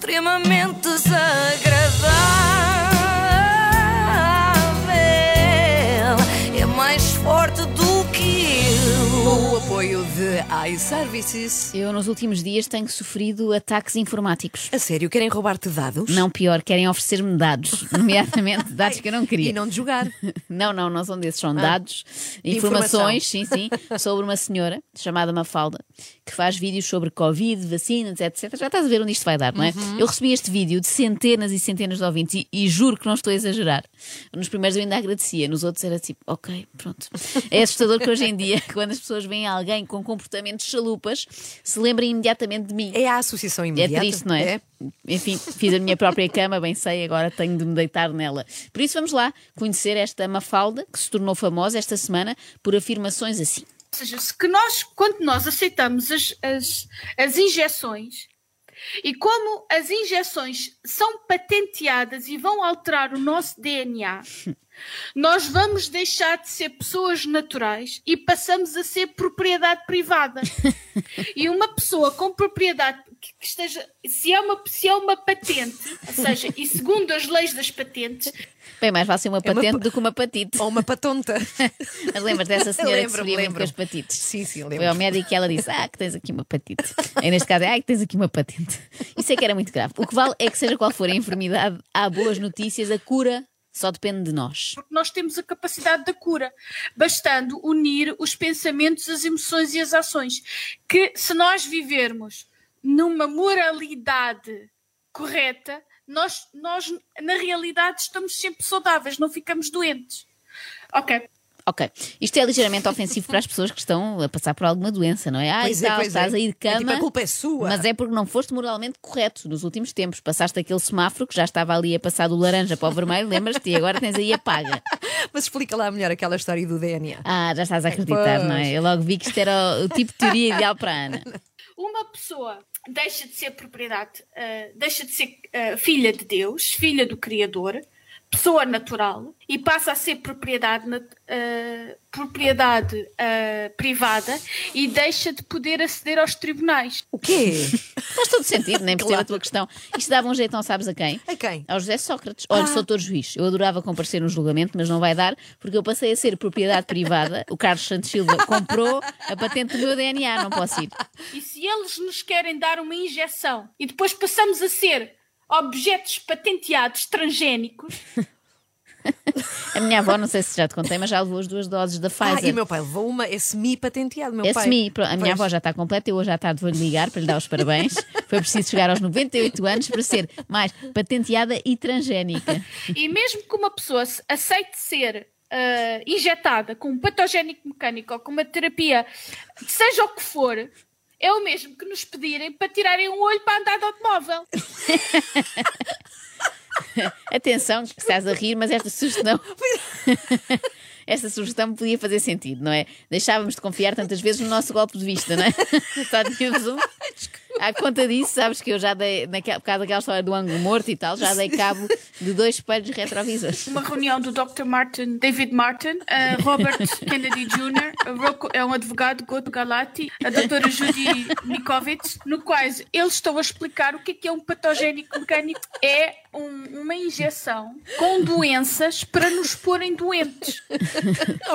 extremamente desagradável. É mais forte do que eu. Com o apoio de Eu, nos últimos dias, tenho sofrido ataques informáticos. A sério, querem roubar-te dados? Não pior, querem oferecer-me dados, nomeadamente dados que eu não queria. E não de jogar. Não, não, não são desses, são dados, informações, sim, sim, sobre uma senhora chamada Mafalda, que faz vídeos sobre Covid, vacinas, etc. Já estás a ver onde isto vai dar, não é? Eu recebi este vídeo de centenas e centenas de ouvintes e, e juro que não estou a exagerar. Nos primeiros eu ainda agradecia, nos outros era tipo, ok, pronto. É assustador que hoje em dia, quando as pessoas veem alguém com comportamentos chalupas, se lembrem imediatamente de mim. É a associação É imediata. triste, não é? Enfim, fiz a minha própria cama, bem sei, agora tenho de me deitar nela. Por isso vamos lá conhecer esta Mafalda, que se tornou famosa esta semana por afirmações assim. Ou seja, se que nós, quando nós aceitamos as, as, as injeções, e como as injeções são patenteadas e vão alterar o nosso DNA, nós vamos deixar de ser pessoas naturais e passamos a ser propriedade privada. E uma pessoa com propriedade que que esteja, se é uma, se é uma patente, ou seja, e segundo as leis das patentes, Bem, mais fácil uma É uma patente pa- do que uma patite. Ou uma patonta. Mas lembras dessa senhora que Lembro-me, sofria muito com lembro-me. as patites? Sim, sim, Foi ao lembro. médico e ela disse: Ah, que tens aqui uma patite. Aí neste caso é: Ah, que tens aqui uma patente. Isso é que era muito grave. O que vale é que, seja qual for a enfermidade, há boas notícias, a cura só depende de nós. porque nós temos a capacidade da cura, bastando unir os pensamentos, as emoções e as ações. Que se nós vivermos numa moralidade correta, nós, nós na realidade estamos sempre saudáveis, não ficamos doentes. Ok. Ok, isto é ligeiramente ofensivo para as pessoas que estão a passar por alguma doença, não é? Ah, Pois e é, tal, pois estás é. aí de É cama. tipo, a culpa é sua. Mas é porque não foste moralmente correto nos últimos tempos. Passaste aquele semáforo que já estava ali a passar do laranja para o vermelho, lembras-te? E agora tens aí a paga. Mas explica lá melhor aquela história do DNA. Ah, já estás a acreditar, Pois. não é? Eu logo vi que isto era o, o tipo de teoria ideal para a Ana. Uma pessoa deixa de ser propriedade, ah, deixa de ser ah, filha de Deus, filha do Criador, pessoa natural, e passa a ser propriedade, ah, propriedade ah, privada e deixa de poder aceder aos tribunais. O quê? Faz todo sentido, nem percebo Claro. a tua questão. Isto dava um jeito, não sabes a quem? A quem? Ao José Sócrates. Olha, sou doutor juiz. Eu adorava comparecer no julgamento, mas não vai dar, porque eu passei a ser propriedade privada. O Carlos Santos Silva comprou a patente do meu DNA, não posso ir. E se eles nos querem dar uma injeção e depois passamos a ser objetos patenteados transgénicos, A minha avó, não sei se já te contei, mas já levou as duas doses da Ah, Pfizer. e o meu pai levou uma, é semi-patenteado. Meu É pai. semi. Pro- A minha Pois. avó já está completa, eu hoje à tarde vou-lhe ligar para lhe dar os parabéns. Foi preciso chegar aos 98 anos para ser mais patenteada e transgénica. e mesmo que uma pessoa aceite ser ah, injetada com um patogénico mecânico ou com uma terapia, seja o que for, é o mesmo que nos pedirem para tirarem um olho para andar de automóvel. Atenção, que estás a rir, mas esta sugestão. Esta sugestão podia fazer sentido, não é? Deixávamos de confiar tantas vezes no nosso golpe de vista, não é? Só tínhamos um. À conta disso, sabes que eu já dei, naquela, por causa daquela história do ângulo morto e tal, já dei cabo de dois espelhos retrovisores. Uma reunião do Dr. Martin, David Martin, ah, Robert Kennedy Jr., Rocco é um advogado, Goto Galati, a doutora Judy Mikovits, no quais eles estão a explicar o que é, que é um patogénico mecânico. É um- uma injeção com doenças para nos porem doentes.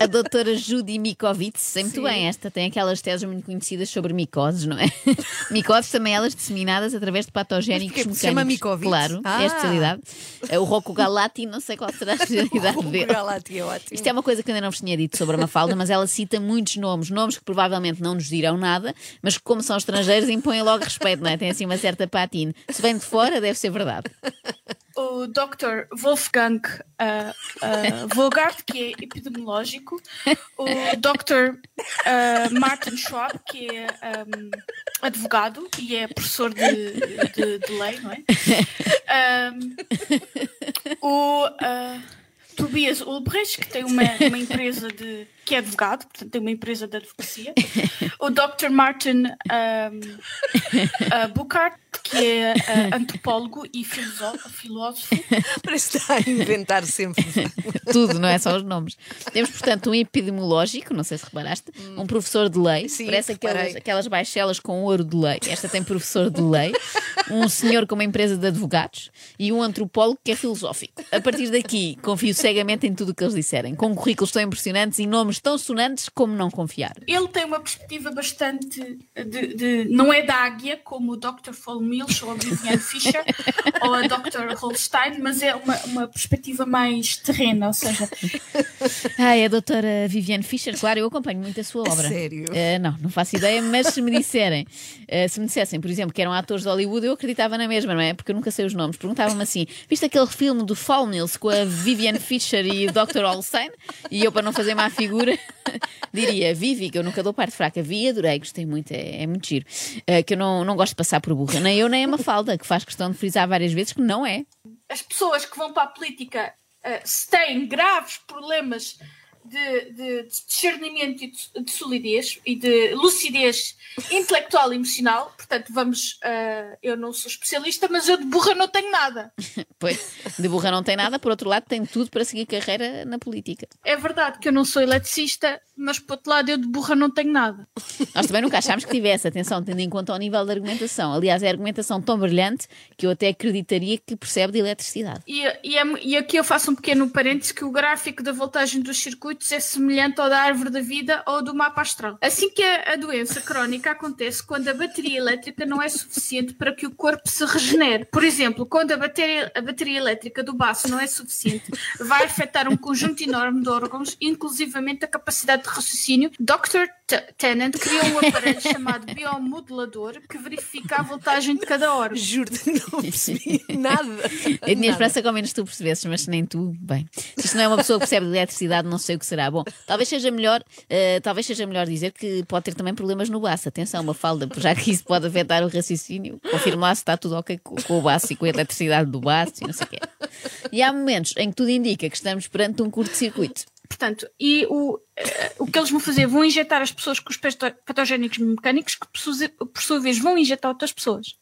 A, a doutora Judy Mikovits, sei muito bem, esta tem aquelas teses muito conhecidas sobre micoses, não é? micoses também elas disseminadas através de patogénicos mecânicos. Se chama Mikovits? Claro, Ah. é a especialidade. É O Rocco Galati, não sei qual será a especialidade O dele. Galati é ótimo. Isto é uma coisa que eu ainda não vos tinha dito sobre a Mafalda, mas ela cita muitos nomes, nomes que provavelmente não nos dirão nada, mas que, como são estrangeiros, impõem logo respeito, não é? Tem assim uma certa patina. Se vem de fora, deve ser verdade. O Dr. Wolfgang ah, Vogart, que é epidemiológico, o Dr. ah, Martin Schwab, que é ahm, advogado e é professor de, de, de lei, não é? Ahm, o ah, Tobias Ulbricht, que tem uma, uma empresa de. que é advogado, portanto tem uma empresa de advocacia. O Dr. Martin ah, Buchart, que é ah, antropólogo e filósofo. Parece que está a inventar sempre. Tudo, não é só os nomes. Temos, portanto, um epidemiológico, não sei se reparaste, um professor de lei, Sim, parece reparei. aquelas, aquelas baixelas com ouro de lei. Esta tem professor de lei. um senhor com uma empresa de advogados e um antropólogo que é filosófico. A partir daqui, confio cegamente em tudo o que eles disserem, com currículos tão impressionantes e nomes tão sonantes como não confiar. Ele tem uma perspectiva bastante de, de- não é da águia, como o Dr. Paul Mills ou a Viviane Fisher ou a Dr. Holstein, mas é uma, uma perspectiva mais terrena, ou seja, Ah, é a doutora Viviane Fischer, claro, eu acompanho muito a sua obra. sério? Eh, não, não faço ideia, mas se me disserem, eh, se me dissessem, por exemplo, que eram atores de Hollywood, eu acreditava na mesma, não é? Porque eu nunca sei os nomes. Perguntavam-me assim: viste aquele filme do Fall Mills com a Viviane Fischer e o Dr. Holstein? E eu, para não fazer má figura, diria: Vivi, que eu nunca dou parte fraca. Vi, adorei, gostei muito, é, é muito giro. Eh, que eu não, não gosto de passar por burra. Nem eu, nem a Mafalda, que faz questão de frisar várias vezes que não é. as pessoas que vão para a política eh, se têm graves problemas de, de- de discernimento e de, de solidez e de lucidez intelectual e emocional. Portanto, vamos. eh, eu não sou especialista, mas eu de burra não tenho nada. Pois, de burra não tem nada, por outro lado, tem tudo para seguir carreira na política. É verdade que eu não sou eletricista, mas por outro lado, eu de burra não tenho nada. Nós também nunca achámos que tivesse, atenção, tendo em conta o nível de argumentação. Aliás, é argumentação tão brilhante que eu até acreditaria que percebe de eletricidade. E, e, é- e aqui eu faço um pequeno parênteses que o gráfico da voltagem dos circuitos é semelhante ao da árvore da vida ou do mapa astral. Assim que a, a doença crónica acontece quando a bateria elétrica não é suficiente para que o corpo se regenere. Por exemplo, quando a bateria, a bateria elétrica do baço não é suficiente, vai afetar um conjunto enorme de órgãos, inclusivamente a capacidade de raciocínio. Dr. T- Tennant criou um aparelho chamado biomodulador que verifica a voltagem de cada órgão. Juro-te, não percebi nada. Eu tinha esperança que ao menos tu percebesses, mas nem tu, bem. Se isto não é uma pessoa que percebe de eletricidade, não sei o que será. Bom, talvez seja melhor, eh, talvez seja melhor dizer que pode ter também problemas no baço. Atenção, uma falda, já que isso pode afetar o raciocínio. Confirma lá se está tudo ok com, com o baço e com a eletricidade do baço e não sei o quê. E há momentos em que tudo indica que estamos perante um curto-circuito. Portanto, e o, eh, o que eles vão fazer? Vão injetar as pessoas com os pato- patogénicos mecânicos que, por sua, vez, vão injetar outras pessoas.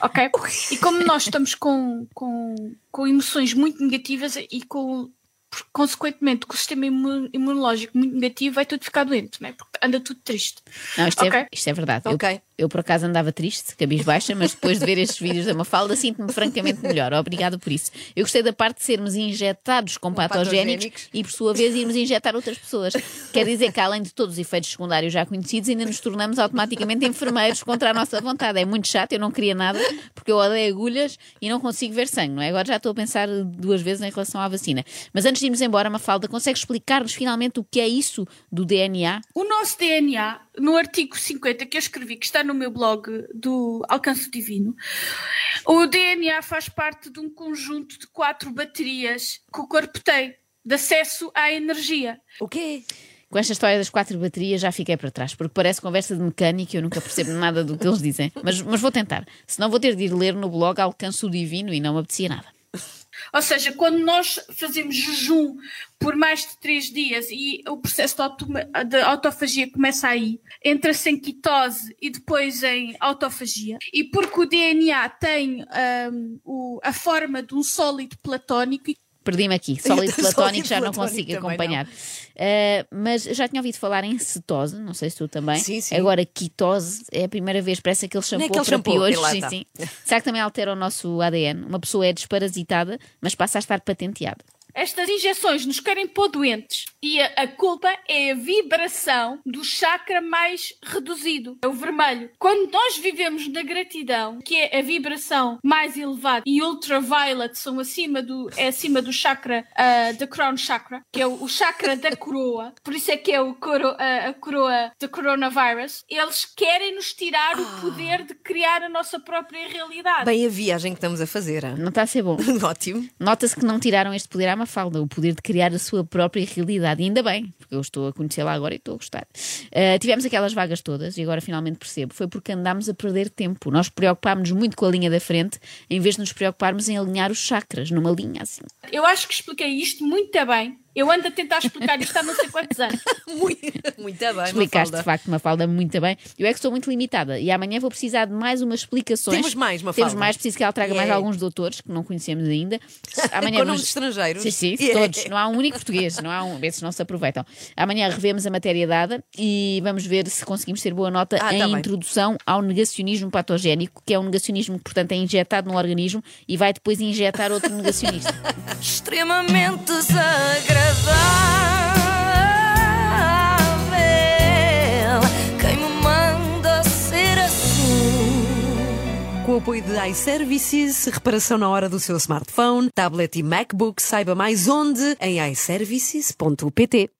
Ok? E como nós estamos com, com, com emoções muito negativas e com, consequentemente, com o sistema imu- imunológico muito negativo, vai tudo ficar doente, não é? Porque anda tudo triste. Não, isto, é, Ok. isto é verdade. Ok. Eu, por acaso andava triste, cabisbaixa, mas depois de ver estes vídeos da Mafalda sinto-me francamente melhor. Obrigada por isso. Eu gostei da parte de sermos injetados com, patogénicos, patogénicos. e, por sua vez, irmos injetar outras pessoas. Quer dizer que, além de todos os efeitos secundários já conhecidos, ainda nos tornamos automaticamente enfermeiros contra a nossa vontade. É muito chato, eu não queria nada, porque eu odeio agulhas e não consigo ver sangue, não é? Agora já estou a pensar duas vezes em relação à vacina. Mas antes de irmos embora, Mafalda, consegue explicar-nos finalmente o que é isso do DNA? O nosso DNA, no artigo 50 que eu escrevi, que está no meu blog do Alcance Divino, o DNA faz parte de um conjunto de quatro baterias que o corpo tem de acesso à energia. O quê? Com esta história das quatro baterias já fiquei para trás, porque parece conversa de mecânica e eu nunca percebo nada do que eles dizem. Mas, mas vou tentar. Senão vou ter de ir ler no blog Alcanço o Divino e não me apetecia nada. Ou seja, quando nós fazemos jejum por mais de três dias e o processo de, autofagia começa aí, entra-se em ketose e depois em autofagia, e porque o DNA tem hum, o- a forma de um sólido platónico, Perdi-me aqui. Sólido platónico já não consigo acompanhar. Uh, mas já tinha ouvido falar em cetose, não sei se tu também. Sim, sim. Agora, ketose é a primeira vez, parece aquele shampoo aquele para piolhos. lá Sim, sim. Será que também altera o nosso ADN? Uma pessoa é desparasitada, mas passa a estar patenteada. Estas injeções nos querem pôr doentes e a, a culpa é a vibração do chakra mais reduzido, é o vermelho. Quando nós vivemos na gratidão, que é a vibração mais elevada, e ultraviolet são acima do, é acima do chakra ah, da crown chakra, que é o, o chakra da coroa, por isso é que é o coro, a, a coroa do coronavirus, eles querem nos tirar o poder de criar a nossa própria realidade. Bem, a viagem que estamos a fazer. ah? Não está a ser bom. Ótimo. Nota-se que não tiraram este poder à Mafalda, o poder de criar a sua própria realidade. E ainda bem, porque eu estou a conhecê-la agora e estou a gostar. Uh, tivemos aquelas vagas todas e agora finalmente percebo. Foi porque andámos a perder tempo. Nós preocupámos-nos muito com a linha da frente em vez de nos preocuparmos em alinhar os chakras numa linha assim. Eu acho que expliquei isto muito bem Eu ando a tentar explicar isto há não sei quantos anos. muito, muito bem, Explicaste de facto uma falda muito bem. Eu é que estou muito limitada e amanhã vou precisar de mais umas explicações. Temos mais, uma Temos mais, preciso que ela traga yeah. mais alguns doutores que não conhecemos ainda. Amanhã Com vamos... de estrangeiros. Sim, sim, yeah. todos. Não há um único português, não há um. Esses não se aproveitam. Amanhã revemos a matéria dada e vamos ver se conseguimos ter boa nota ah, em tá introdução bem. ao negacionismo patogénico, que é um negacionismo que, portanto, é injetado no organismo e vai depois injetar outro negacionista. Extremamente desagradável. Quem me manda ser assim? Com o apoio de iServices, reparação na hora do seu smartphone, tablet e MacBook, saiba mais onde em iServices.pt.